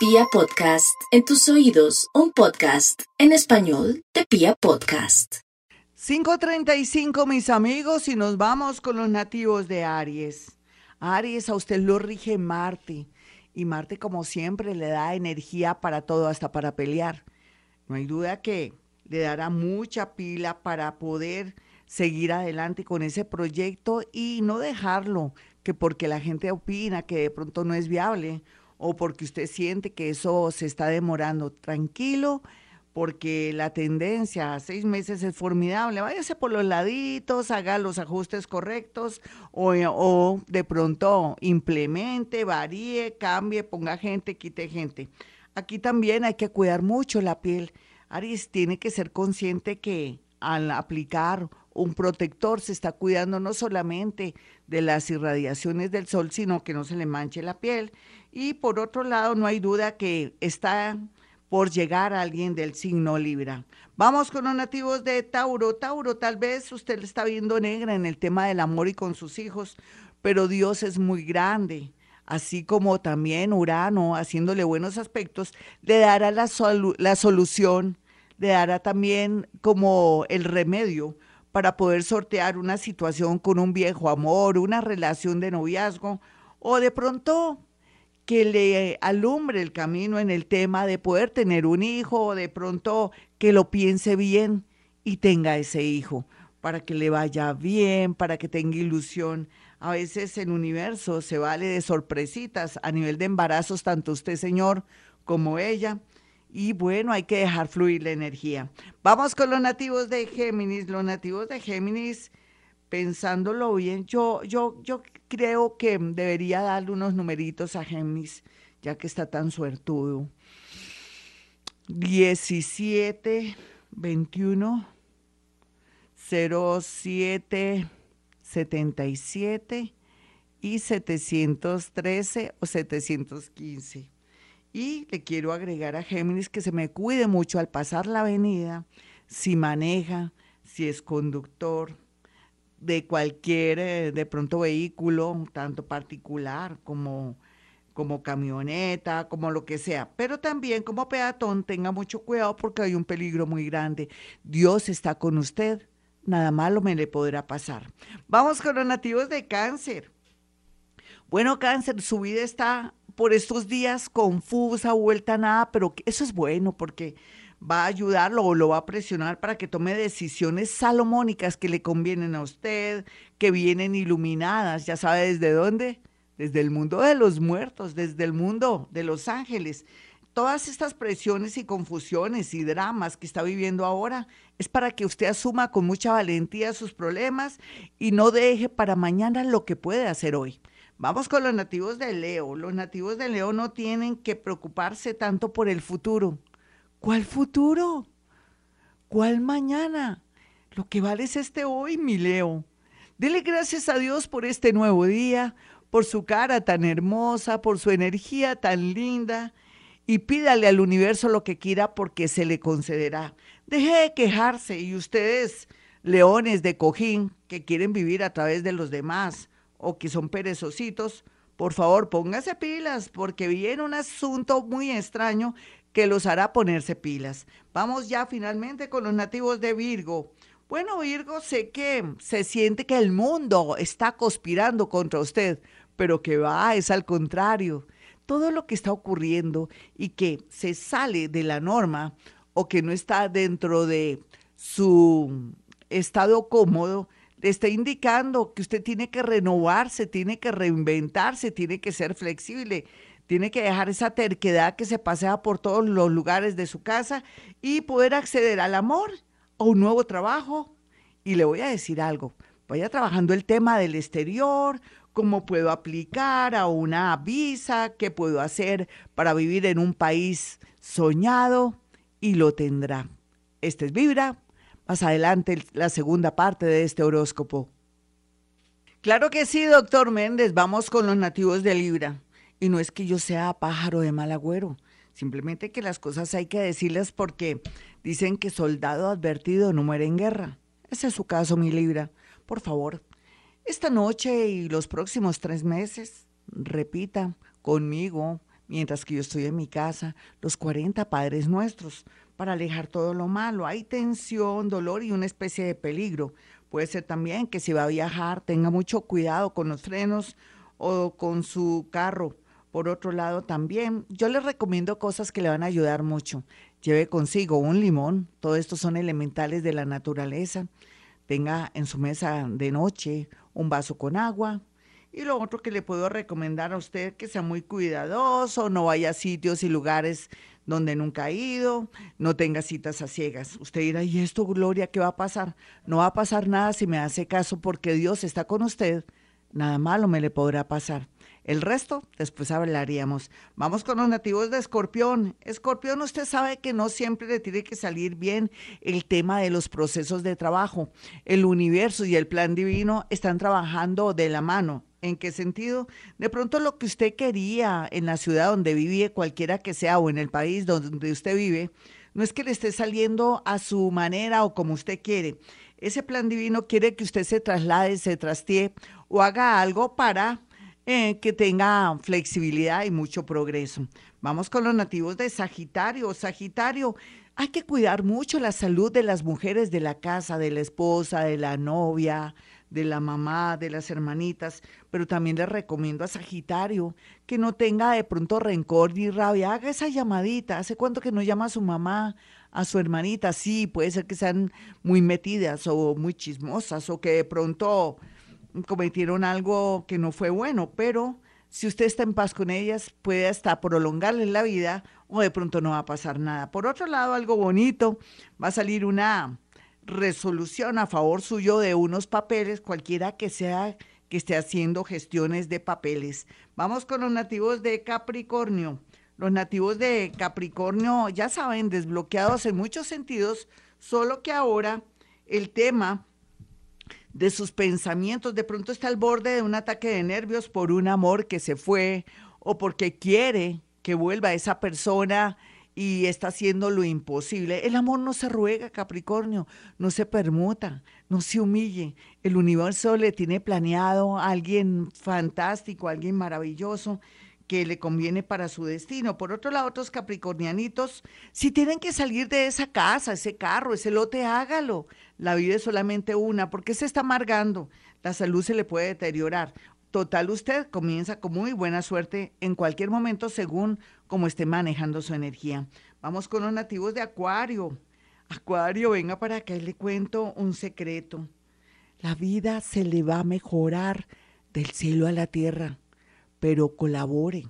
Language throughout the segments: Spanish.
Pia Podcast, en tus oídos, un podcast en español de Pia Podcast. 5.35 mis amigos y nos vamos con los nativos de Aries. Aries, a usted lo rige Marte y Marte como siempre le da energía para todo, hasta para pelear. No hay duda que le dará mucha pila para poder seguir adelante con ese proyecto y no dejarlo, que porque la gente opina que de pronto no es viable o porque usted siente que eso se está demorando. Tranquilo, porque la tendencia a seis meses es formidable. Váyase por los laditos, haga los ajustes correctos o, o de pronto implemente, varíe, cambie, ponga gente, quite gente. Aquí también hay que cuidar mucho la piel. Aries tiene que ser consciente que al aplicar un protector se está cuidando no solamente de las irradiaciones del sol, sino que no se le manche la piel. Y por otro lado, no hay duda que está por llegar a alguien del signo Libra. Vamos con los nativos de Tauro. Tauro, tal vez usted le está viendo negra en el tema del amor y con sus hijos, pero Dios es muy grande. Así como también Urano, haciéndole buenos aspectos, le dará la, la solución, le dará también como el remedio para poder sortear una situación con un viejo amor, una relación de noviazgo o de pronto que le alumbre el camino en el tema de poder tener un hijo o de pronto que lo piense bien y tenga ese hijo para que le vaya bien, para que tenga ilusión. A veces el universo se vale de sorpresitas a nivel de embarazos, tanto usted, señor, como ella. Y bueno, hay que dejar fluir la energía. Vamos con los nativos de Géminis. Los nativos de Géminis pensándolo bien, yo, yo, yo creo que debería darle unos numeritos a Géminis, ya que está tan suertudo. 17, 21, 07, 77 y 713 o 715. Y le quiero agregar a Géminis que se me cuide mucho al pasar la avenida, si maneja, si es conductor, de cualquier, eh, de pronto, vehículo, tanto particular como, como camioneta, como lo que sea. Pero también como peatón, tenga mucho cuidado porque hay un peligro muy grande. Dios está con usted, nada malo me le podrá pasar. Vamos con los nativos de cáncer. Bueno, cáncer, su vida está por estos días confusa, vuelta a nada, pero eso es bueno porque va a ayudarlo o lo va a presionar para que tome decisiones salomónicas que le convienen a usted, que vienen iluminadas, ya sabe desde dónde, desde el mundo de los muertos, desde el mundo de los ángeles. Todas estas presiones y confusiones y dramas que está viviendo ahora es para que usted asuma con mucha valentía sus problemas y no deje para mañana lo que puede hacer hoy. Vamos con los nativos de Leo. Los nativos de Leo no tienen que preocuparse tanto por el futuro ¿Cuál futuro? ¿Cuál mañana? Lo que vale es este hoy, mi Leo. Dele gracias a Dios por este nuevo día, por su cara tan hermosa, por su energía tan linda, y pídale al universo lo que quiera porque se le concederá. Deje de quejarse y ustedes, leones de cojín, que quieren vivir a través de los demás o que son perezositos, por favor, póngase pilas porque viene un asunto muy extraño que los hará ponerse pilas. Vamos ya finalmente con los nativos de Virgo. Bueno, Virgo, sé que se siente que el mundo está conspirando contra usted, pero que va, es al contrario. Todo lo que está ocurriendo y que se sale de la norma o que no está dentro de su estado cómodo, está indicando que usted tiene que renovarse, tiene que reinventarse, tiene que ser flexible tiene que dejar esa terquedad que se pasea por todos los lugares de su casa y poder acceder al amor, a un nuevo trabajo. Y le voy a decir algo, vaya trabajando el tema del exterior, cómo puedo aplicar a una visa, qué puedo hacer para vivir en un país soñado y lo tendrá. Este es Vibra. Más adelante la segunda parte de este horóscopo. Claro que sí, doctor Méndez. Vamos con los nativos de Libra. Y no es que yo sea pájaro de mal agüero, simplemente que las cosas hay que decirlas porque dicen que soldado advertido no muere en guerra. Ese es su caso, mi Libra. Por favor, esta noche y los próximos tres meses, repita conmigo mientras que yo estoy en mi casa, los 40 padres nuestros, para alejar todo lo malo. Hay tensión, dolor y una especie de peligro. Puede ser también que si va a viajar tenga mucho cuidado con los frenos o con su carro. Por otro lado, también yo les recomiendo cosas que le van a ayudar mucho. Lleve consigo un limón, todo esto son elementales de la naturaleza. Tenga en su mesa de noche un vaso con agua. Y lo otro que le puedo recomendar a usted, que sea muy cuidadoso, no vaya a sitios y lugares donde nunca ha ido, no tenga citas a ciegas. Usted dirá, ¿y esto, Gloria, qué va a pasar? No va a pasar nada si me hace caso porque Dios está con usted. Nada malo me le podrá pasar. El resto, después hablaríamos. Vamos con los nativos de Escorpión. Escorpión, usted sabe que no siempre le tiene que salir bien el tema de los procesos de trabajo. El universo y el plan divino están trabajando de la mano. ¿En qué sentido? De pronto lo que usted quería en la ciudad donde vive, cualquiera que sea, o en el país donde usted vive, no es que le esté saliendo a su manera o como usted quiere. Ese plan divino quiere que usted se traslade, se trastee o haga algo para eh, que tenga flexibilidad y mucho progreso. Vamos con los nativos de Sagitario. Sagitario, hay que cuidar mucho la salud de las mujeres de la casa, de la esposa, de la novia, de la mamá, de las hermanitas, pero también le recomiendo a Sagitario que no tenga de pronto rencor ni rabia, haga esa llamadita, ¿hace cuánto que no llama a su mamá, a su hermanita? Sí, puede ser que sean muy metidas o muy chismosas o que de pronto cometieron algo que no fue bueno, pero si usted está en paz con ellas, puede hasta prolongarles la vida o de pronto no va a pasar nada. Por otro lado, algo bonito, va a salir una resolución a favor suyo de unos papeles, cualquiera que sea que esté haciendo gestiones de papeles. Vamos con los nativos de Capricornio. Los nativos de Capricornio, ya saben, desbloqueados en muchos sentidos, solo que ahora el tema de sus pensamientos de pronto está al borde de un ataque de nervios por un amor que se fue o porque quiere que vuelva esa persona y está haciendo lo imposible. El amor no se ruega, Capricornio, no se permuta, no se humille. El universo le tiene planeado a alguien fantástico, a alguien maravilloso que le conviene para su destino. Por otro lado, otros capricornianitos, si tienen que salir de esa casa, ese carro, ese lote, hágalo. La vida es solamente una, porque se está amargando. La salud se le puede deteriorar. Total, usted comienza con muy buena suerte en cualquier momento según cómo esté manejando su energía. Vamos con los nativos de Acuario. Acuario, venga para acá y le cuento un secreto. La vida se le va a mejorar del cielo a la tierra, pero colabore.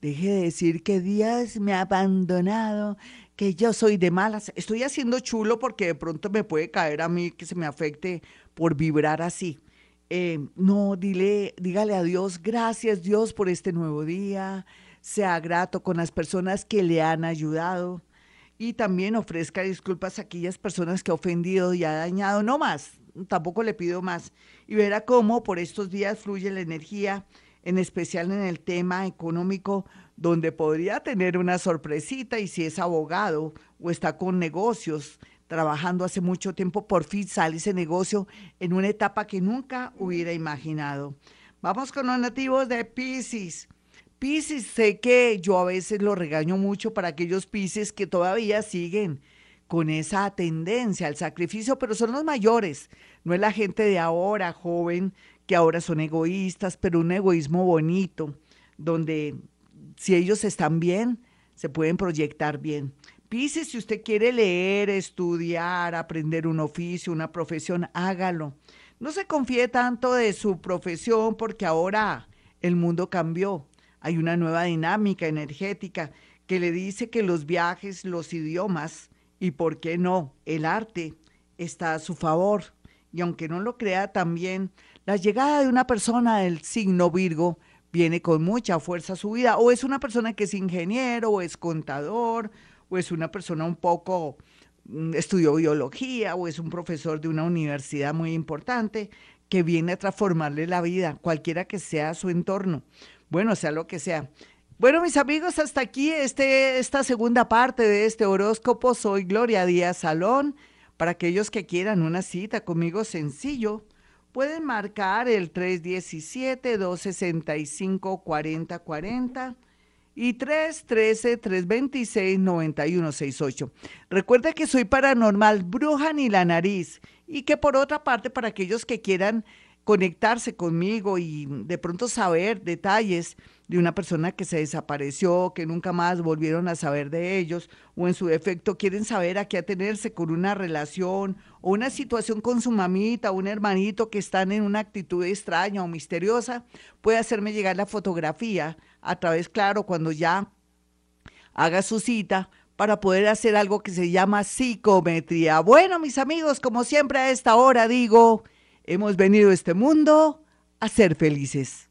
Deje de decir que Dios me ha abandonado, que yo soy de malas. Estoy haciendo chulo porque de pronto me puede caer a mí que se me afecte por vibrar así. Eh, no, dile, dígale a Dios, gracias Dios por este nuevo día, sea grato con las personas que le han ayudado y también ofrezca disculpas a aquellas personas que ha ofendido y ha dañado, no más, tampoco le pido más. Y verá cómo por estos días fluye la energía, en especial en el tema económico, donde podría tener una sorpresita y si es abogado o está con negocios, trabajando hace mucho tiempo, por fin sale ese negocio en una etapa que nunca hubiera imaginado. Vamos con los nativos de Pisces. Pisces, sé que yo a veces lo regaño mucho para aquellos Pisces que todavía siguen con esa tendencia al sacrificio, pero son los mayores, no es la gente de ahora, joven, que ahora son egoístas, pero un egoísmo bonito, donde si ellos están bien, se pueden proyectar bien. Pisces, si usted quiere leer, estudiar, aprender un oficio, una profesión, hágalo. No se confíe tanto de su profesión porque ahora el mundo cambió. Hay una nueva dinámica energética que le dice que los viajes, los idiomas y, ¿por qué no?, el arte está a su favor. Y aunque no lo crea también, la llegada de una persona del signo Virgo viene con mucha fuerza a su vida. O es una persona que es ingeniero, o es contador, o es una persona un poco mm, estudió biología o es un profesor de una universidad muy importante que viene a transformarle la vida, cualquiera que sea su entorno. Bueno, sea lo que sea. Bueno, mis amigos, hasta aquí este, esta segunda parte de este horóscopo. Soy Gloria Díaz Salón. Para aquellos que quieran una cita conmigo sencillo, pueden marcar el 317-265-4040 y 313-326-9168. Recuerda que soy paranormal, bruja ni la nariz y que por otra parte para aquellos que quieran conectarse conmigo y de pronto saber detalles de una persona que se desapareció, que nunca más volvieron a saber de ellos, o en su defecto quieren saber a qué atenerse con una relación o una situación con su mamita o un hermanito que están en una actitud extraña o misteriosa, puede hacerme llegar la fotografía a través, claro, cuando ya haga su cita para poder hacer algo que se llama psicometría. Bueno, mis amigos, como siempre a esta hora digo, hemos venido a este mundo a ser felices.